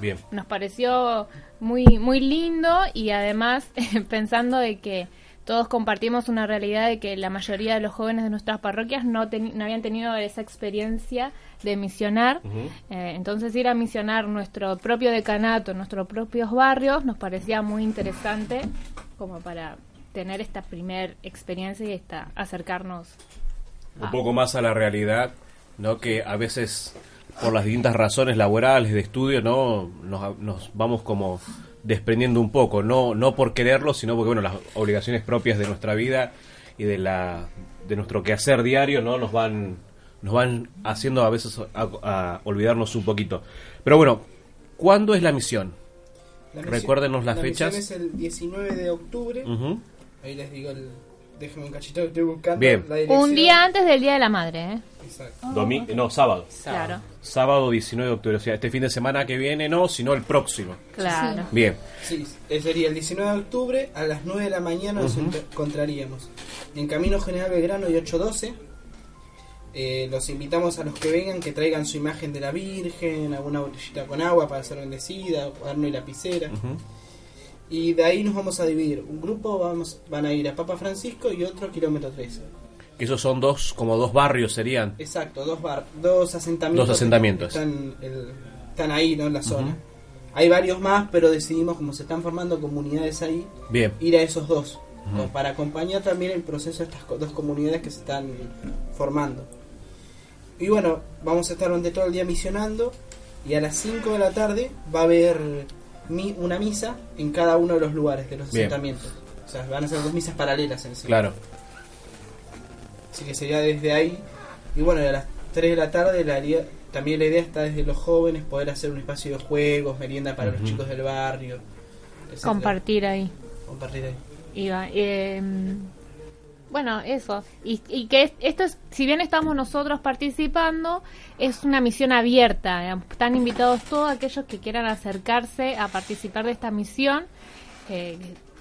Bien. Nos pareció muy muy lindo y además pensando de que todos compartimos una realidad de que la mayoría de los jóvenes de nuestras parroquias no, teni- no habían tenido esa experiencia de misionar. Eh, entonces ir a misionar nuestro propio decanato, nuestros propios barrios, nos parecía muy interesante como para tener esta primer experiencia y esta acercarnos. un poco más a la realidad, ¿no? Que a veces por las distintas razones laborales de estudio, ¿no? Nos, nos vamos como desprendiendo un poco, no no por quererlo, sino porque bueno, las obligaciones propias de nuestra vida y de la de nuestro quehacer diario, ¿no? Nos van nos van haciendo a veces a, a olvidarnos un poquito. Pero bueno, ¿cuándo es la misión? La misión- Recuérdenos las la fechas. misión es el 19 de octubre. Ahí les digo, el, déjenme un cachito estoy buscando. Bien. la dirección. Un día antes del Día de la Madre, ¿eh? Exacto. Domi- no, sábado. Claro. Sábado 19 de octubre, o sea, este fin de semana que viene no, sino el próximo. Claro. Bien. Sí, eh, sería el 19 de octubre a las 9 de la mañana nos encontraríamos en Camino General Belgrano y 812. Eh, los invitamos a los que vengan que traigan su imagen de la Virgen, alguna botellita con agua para ser bendecida, cuaderno y lapicera. Y de ahí nos vamos a dividir. Un grupo vamos, van a ir a Papa Francisco y otro a Kilómetro 13. Que esos son dos, como dos barrios serían. Exacto, dos, bar, dos asentamientos. Dos asentamientos. que Están, el- están ahí, ¿no? En la zona. Hay varios más, pero decidimos, como se están formando comunidades ahí, Bien. ir a esos dos. Para acompañar también el proceso de estas dos comunidades que se están formando. Y bueno, vamos a estar durante todo el día misionando. Y a las 5 de la tarde va a haber mi- una misa en cada uno de los lugares de los Bien. asentamientos. O sea, van a ser dos misas paralelas en sí. Claro. Así que sería desde ahí. Y bueno, a las 3 de la tarde la idea- también la idea está desde los jóvenes poder hacer un espacio de juegos, merienda para los chicos del barrio. etcétera. Compartir ahí. Compartir ahí. Iba, eh, bueno, eso. Y, y que es- esto es, si bien estamos nosotros participando, es una misión abierta. Están invitados todos aquellos que quieran acercarse a participar de esta misión. eh,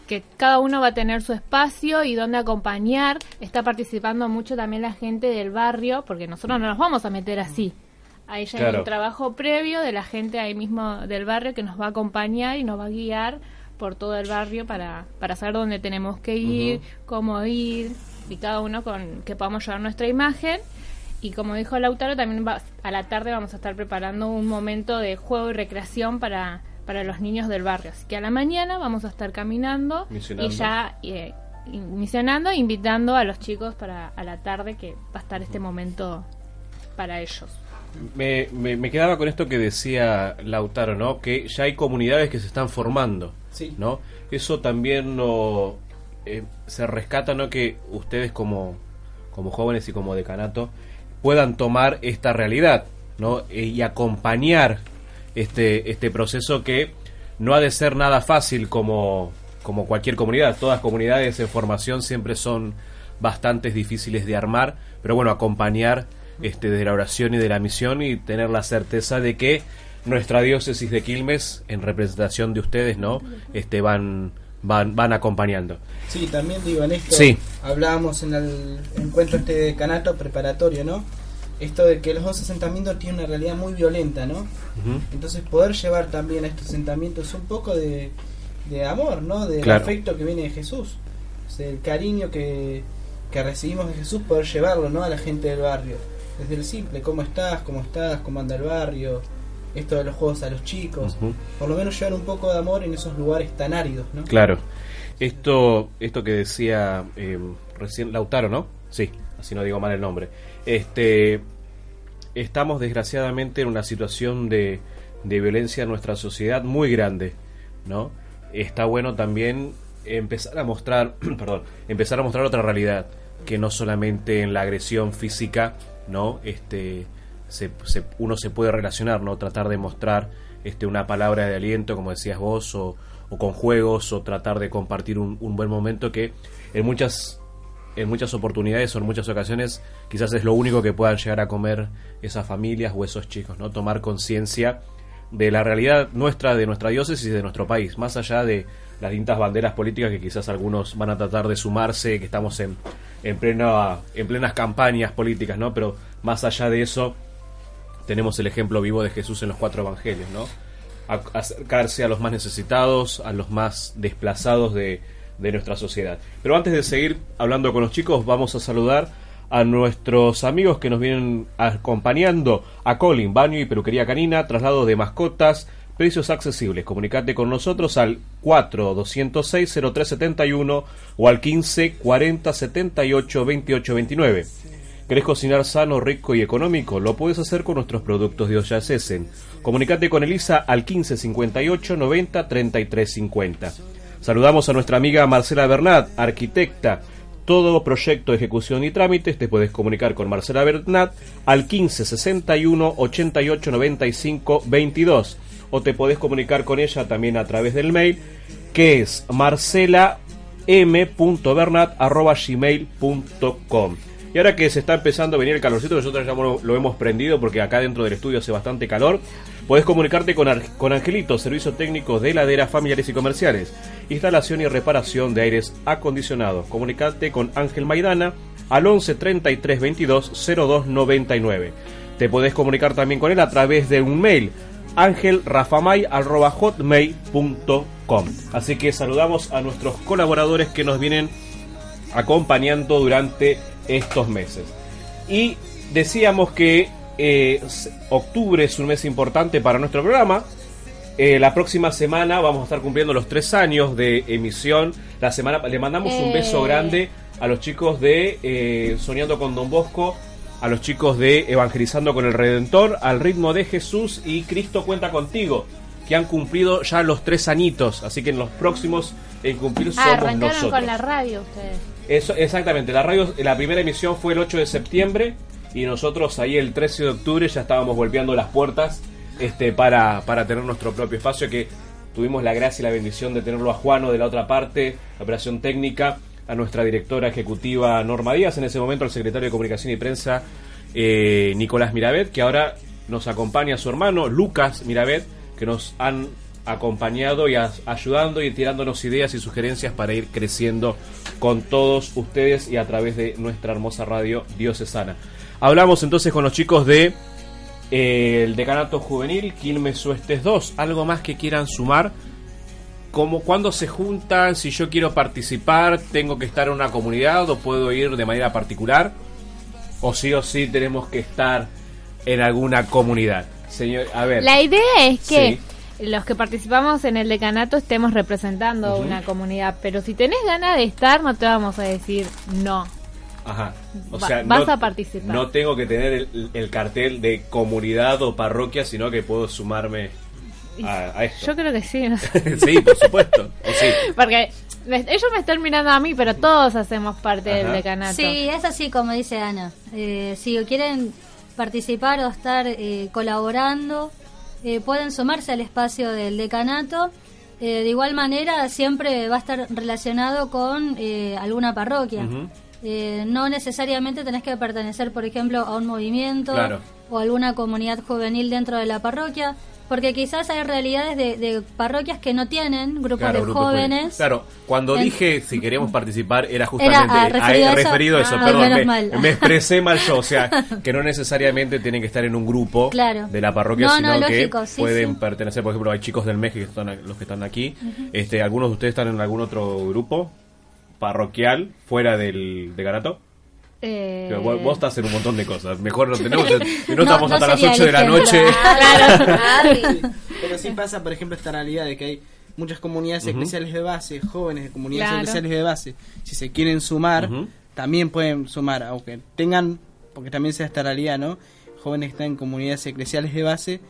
que cada uno va a tener su espacio y donde acompañar. Está participando mucho también la gente del barrio, porque nosotros no nos vamos a meter así. Ahí ya hay Claro. un trabajo previo de la gente ahí mismo del barrio que nos va a acompañar y nos va a guiar por todo el barrio para, para saber dónde tenemos que ir, cómo ir, y cada uno con que podamos llevar nuestra imagen. Y como dijo Lautaro, también va- a la tarde vamos a estar preparando un momento de juego y recreación para, para los niños del barrio. Así que a la mañana vamos a estar caminando Misionando. y ya eh, misionando, invitando a los chicos para a la tarde que va a estar este momento para ellos. Me, me, me quedaba con esto que decía Lautaro, ¿no? Que ya hay comunidades que se están formando, Sí. ¿no? Eso también no, eh, se rescata, ¿no? Que ustedes como, como jóvenes y como decanato puedan tomar esta realidad, ¿no? Eh, y acompañar este, este proceso que no ha de ser nada fácil como, como cualquier comunidad. Todas comunidades en formación siempre son bastante difíciles de armar, pero bueno, acompañar este, de la oración y de la misión y tener la certeza de que nuestra diócesis de Quilmes, en representación de ustedes, ¿no? Este, van, van, van acompañando. Sí, también digo, en esto Sí. hablábamos en el encuentro este de canato preparatorio, ¿no? Esto de que los dos asentamientos tienen una realidad muy violenta, ¿no? Entonces poder llevar también a estos asentamientos un poco de, de amor, ¿no? Del Claro. afecto que viene de Jesús. O sea, el cariño que, que recibimos de Jesús, poder llevarlo, ¿no? A la gente del barrio. Desde el simple, ¿cómo estás? ¿Cómo estás? ¿Cómo anda el barrio? Esto de los juegos a los chicos. Por lo menos llevar un poco de amor en esos lugares tan áridos, ¿no? Claro. Esto, esto que decía eh, recién Lautaro, ¿no? Sí, así no digo mal el nombre. Este, estamos desgraciadamente en una situación de, de violencia en nuestra sociedad muy grande, ¿no? Está bueno también empezar a mostrar, perdón, empezar a mostrar otra realidad que no solamente en la agresión física, ¿no? Este, se, se- uno se puede relacionar, ¿no? Tratar de mostrar este, una palabra de aliento, como decías vos, o, o con juegos, o tratar de compartir un, buen momento que en muchas en muchas oportunidades o en muchas ocasiones quizás es lo único que puedan llegar a comer esas familias o esos chicos, ¿no? Tomar conciencia de la realidad nuestra, de nuestra diócesis y de nuestro país, más allá de las distintas banderas políticas que quizás algunos van a tratar de sumarse, que estamos en, en, plena, en plenas campañas políticas, ¿no? Pero más allá de eso, tenemos el ejemplo vivo de Jesús en los cuatro evangelios, ¿no? Acercarse a los más necesitados, a los más desplazados de, de nuestra sociedad. Pero antes de seguir hablando con los chicos, vamos a saludar a nuestros amigos que nos vienen acompañando a Colin, Baño y Peluquería Canina, traslado de mascotas, precios accesibles. Comunicate con nosotros al 4 206 0371 o al 15 40 78 28 29. ¿Querés cocinar sano, rico y económico? Lo puedes hacer con nuestros productos de Olla Cesen. Comunicate con Elisa al 15 58 90 33 50. Saludamos a nuestra amiga Marcela Bernat, arquitecta. Todo proyecto, ejecución y trámites te puedes comunicar con Marcela Bernat al 15 61 88 95 22 o te podés comunicar con ella también a través del mail que es marcela.m.bernat.gmail.com y ahora que se está empezando a venir el calorcito, nosotros ya lo, hemos prendido porque acá dentro del estudio hace bastante calor. Podés comunicarte con, con Angelito, servicio técnico de heladeras familiares y comerciales, instalación y reparación de aires acondicionados. Comunicate con Ángel Maidana al 11 33 22 02 99. Te podés comunicar también con él a través de un mail angelrafamay.hotmail.com Así que saludamos a nuestros colaboradores que nos vienen acompañando durante estos meses. Y decíamos que eh, octubre es un mes importante para nuestro programa. Eh, la próxima semana vamos a estar cumpliendo los tres años de emisión. La semana le mandamos un beso Eh. grande a los chicos de Soñando con Don Bosco, a los chicos de Evangelizando con el Redentor, al ritmo de Jesús y Cristo cuenta contigo, que han cumplido ya los tres añitos. Así que en los próximos en cumplir Ah, somos arrancaron nosotros. con la radio ustedes. Eso, exactamente, la radio, la primera emisión fue el 8 de septiembre y nosotros ahí el 13 de octubre ya estábamos golpeando las puertas este, para, para tener nuestro propio espacio que tuvimos la gracia y la bendición de tenerlo a Juano de la otra parte, operación técnica, a nuestra directora ejecutiva Norma Díaz, en ese momento al secretario de Comunicación y Prensa eh, Nicolás Mirabet, que ahora nos acompaña su hermano Lucas Mirabet, que nos han acompañado y ayudando y tirándonos ideas y sugerencias para ir creciendo con todos ustedes y a través de nuestra hermosa radio diocesana. Hablamos entonces con los chicos de eh, el decanato juvenil Quilmes Suestes 2. ¿Algo más que quieran sumar? como cuando se juntan, si yo quiero participar, tengo que estar en una comunidad o puedo ir de manera particular, o sí o sí tenemos que estar en alguna comunidad. Señor, a ver. La idea es que Sí. Los que participamos en el decanato estemos representando una comunidad, pero si tenés ganas de estar, no te vamos a decir no. Ajá. O Va- sea, vas no, a participar. No tengo que tener el, el cartel de comunidad o parroquia, sino que puedo sumarme a, a esto. Yo creo que sí, no sí, por supuesto. O sí. Porque me- ellos me están mirando a mí, pero todos hacemos parte del decanato. Sí, es así como dice Ana. Eh, si quieren participar o estar eh, colaborando, eh, pueden sumarse al espacio del decanato. Eh, de igual manera, siempre va a estar relacionado con eh, alguna parroquia. Eh, no necesariamente tenés que pertenecer, por ejemplo, a un movimiento Claro. o alguna comunidad juvenil dentro de la parroquia, porque quizás hay realidades de, de parroquias que no tienen grupos Claro, de grupos jóvenes. Claro, cuando En- dije si queremos participar era justamente ah, referido a eso. referido a eso, Ah, perdón, me, mal. me expresé mal yo, o sea, que no necesariamente tienen que estar en un grupo Claro. de la parroquia, No, sino no, que sí, pueden sí. pertenecer, por ejemplo, hay chicos del MES que están los que están aquí, este, algunos de ustedes están en algún otro grupo parroquial fuera del de Garato. Eh, Vos, vos estás en un montón de cosas. Mejor no tenemos. No, No, estamos no hasta las sería 8 de la noche. ejemplo. Pero sí pasa, por ejemplo, esta realidad de que hay muchas comunidades eclesiales de base, jóvenes de comunidades Claro. eclesiales de base. Si se quieren sumar, también pueden sumar, aunque tengan, porque también sea esta realidad, ¿no? Jóvenes que están en comunidades eclesiales de base,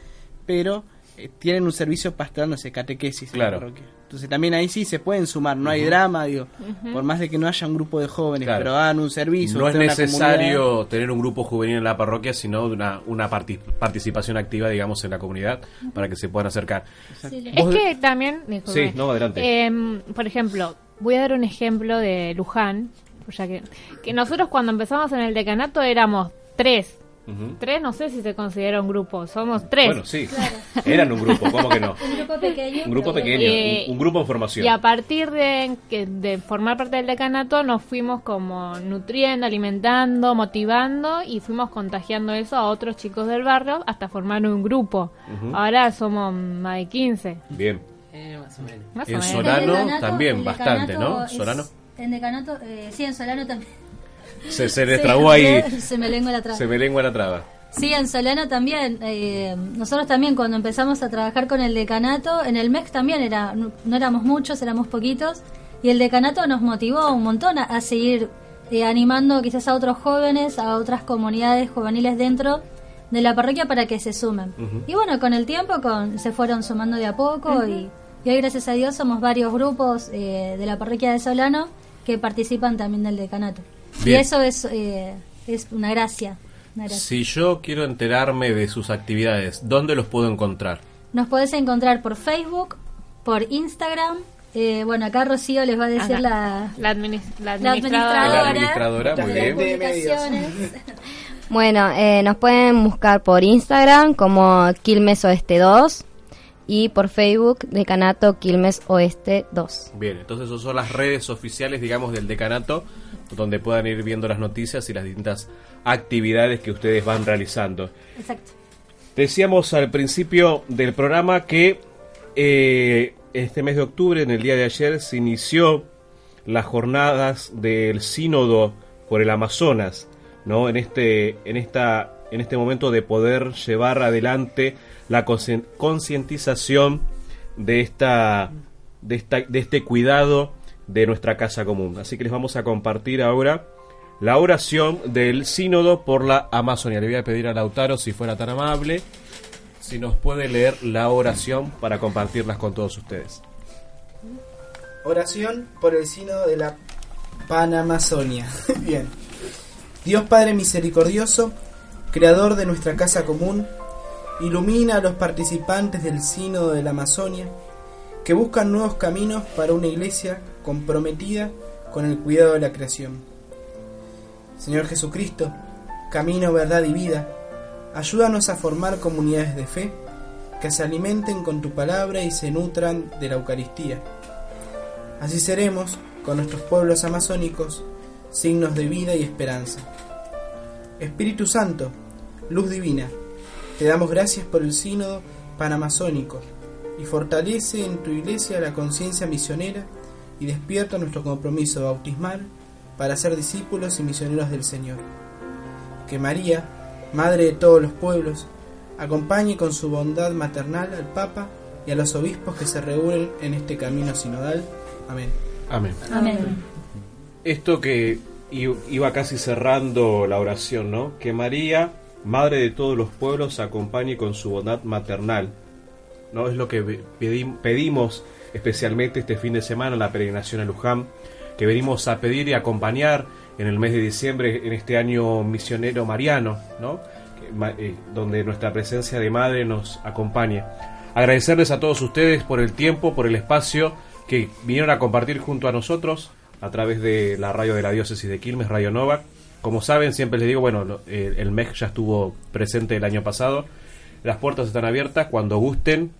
pero eh, tienen un servicio pastoral, no sé, catequesis en la Claro. parroquia. Entonces también ahí sí se pueden sumar, no hay drama, digo, por más de que no haya un grupo de jóvenes, Claro. pero hagan un servicio. No es necesario comunidad. tener un grupo juvenil en la parroquia, sino una, una parti- participación activa, digamos, en la comunidad para que se puedan acercar. Es que también, disculpe, Sí, no, adelante. em, por ejemplo, voy a dar un ejemplo de Luján, ya que, que nosotros cuando empezamos en el decanato éramos tres. Tres, no sé si se considera un grupo, somos tres. Bueno, sí. Eran un grupo, ¿cómo que no? Un grupo pequeño. Un grupo pequeño, Eh, un, un grupo en formación. Y a partir de, que- de formar parte del decanato nos fuimos como nutriendo, alimentando, motivando y fuimos contagiando eso a otros chicos del barrio hasta formar un grupo. Ahora somos más de 15. Bien. Eh, más o menos. Más o En menos. Solano también, bastante, ¿no? es- Solano. En decanato, eh, sí, en Solano también. Se, se le Sí, trabó ahí. Se me lengua la traba. Se me lengua la traba. Sí, en Solano también. eh, nosotros también cuando empezamos a trabajar con el decanato, en el MEX también era, no, no éramos muchos, éramos poquitos, y el decanato nos motivó un montón a, a seguir eh, animando quizás a otros jóvenes, a otras comunidades juveniles dentro de la parroquia para que se sumen. Y bueno, con el tiempo con, se fueron sumando de a poco y, y hoy gracias a Dios somos varios grupos eh, de la parroquia de Solano que participan también del decanato. Bien. Y eso es, eh, es una gracia. una gracia. Si yo quiero enterarme de sus actividades, ¿dónde los puedo encontrar? Nos podés encontrar por Facebook, por Instagram. eh, bueno, acá Rocío les va a decir Acá. la, La, adminis- la la administradora. La administradora, muy de bien. Bueno, eh, nos pueden buscar por Instagram como Quilmes Oeste 2 y por Facebook Decanato Quilmes Oeste 2. Bien, entonces esas son las redes oficiales, digamos, del decanato, donde puedan ir viendo las noticias y las distintas actividades que ustedes van realizando. Exacto. Decíamos al principio del programa que eh, este mes de octubre, en el día de ayer, se inició las jornadas del sínodo por el Amazonas, ¿no? En este, en esta, en este momento de poder llevar adelante la concientización de esta, de esta, de este cuidado de nuestra casa común. Así que les vamos a compartir ahora la oración del sínodo por la Amazonia. Le voy a pedir a Lautaro si fuera tan amable, si nos puede leer la oración para compartirlas con todos ustedes. Oración por el sínodo de la Panamazonia. Bien. Dios Padre misericordioso, creador de nuestra casa común, ilumina a los participantes del sínodo de la Amazonia que buscan nuevos caminos para una iglesia comprometida con el cuidado de la creación. Señor Jesucristo, camino, verdad y vida, ayúdanos a formar comunidades de fe que se alimenten con tu palabra y se nutran de la Eucaristía. Así seremos, con nuestros pueblos amazónicos, signos de vida y esperanza. Espíritu Santo, luz divina, te damos gracias por el sínodo panamazónico y fortalece en tu iglesia la conciencia misionera y despierta nuestro compromiso bautismal para ser discípulos y misioneros del Señor. Que María, Madre de todos los pueblos, acompañe con su bondad maternal al Papa y a los obispos que se reúnen en este camino sinodal. Amén. Amén. Amén. Esto que iba casi cerrando la oración, ¿no? Que María, Madre de todos los pueblos, acompañe con su bondad maternal. ¿No? Es lo que pedimos especialmente este fin de semana la peregrinación a Luján, que venimos a pedir y acompañar en el mes de diciembre, en este año misionero mariano, ¿no? Eh, donde nuestra presencia de madre nos acompañe. Agradecerles a todos ustedes por el tiempo, por el espacio que vinieron a compartir junto a nosotros a través de la radio de la diócesis de Quilmes, Radio Nova. Como saben, siempre les digo, bueno, eh, el MEC ya estuvo presente el año pasado. Las puertas están abiertas cuando gusten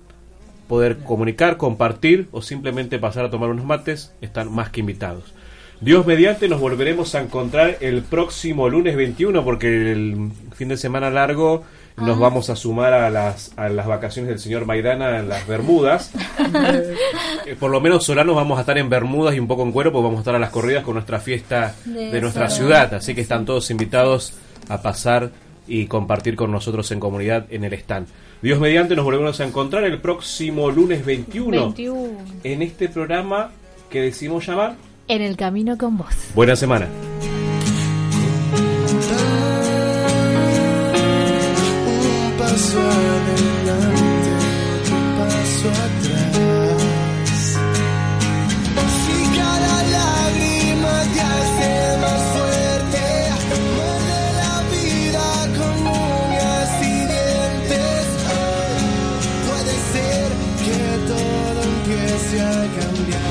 poder comunicar, compartir o simplemente pasar a tomar unos mates, están más que invitados. Dios mediante nos volveremos a encontrar el próximo lunes 21 porque el fin de semana largo nos vamos a sumar a las, a las vacaciones del señor Maidana en las Bermudas. Eh, Por lo menos solanos vamos a estar en Bermudas y un poco en cuero porque vamos a estar a las corridas con nuestra fiesta De de nuestra ciudad. Así que están todos invitados a pasar y compartir con nosotros en comunidad en el stand. Dios mediante nos volvemos a encontrar el próximo lunes 21 21. en este programa que decimos llamar En el camino con vos. Buena semana. Un paso adelante, otro paso atrás. A cambiar.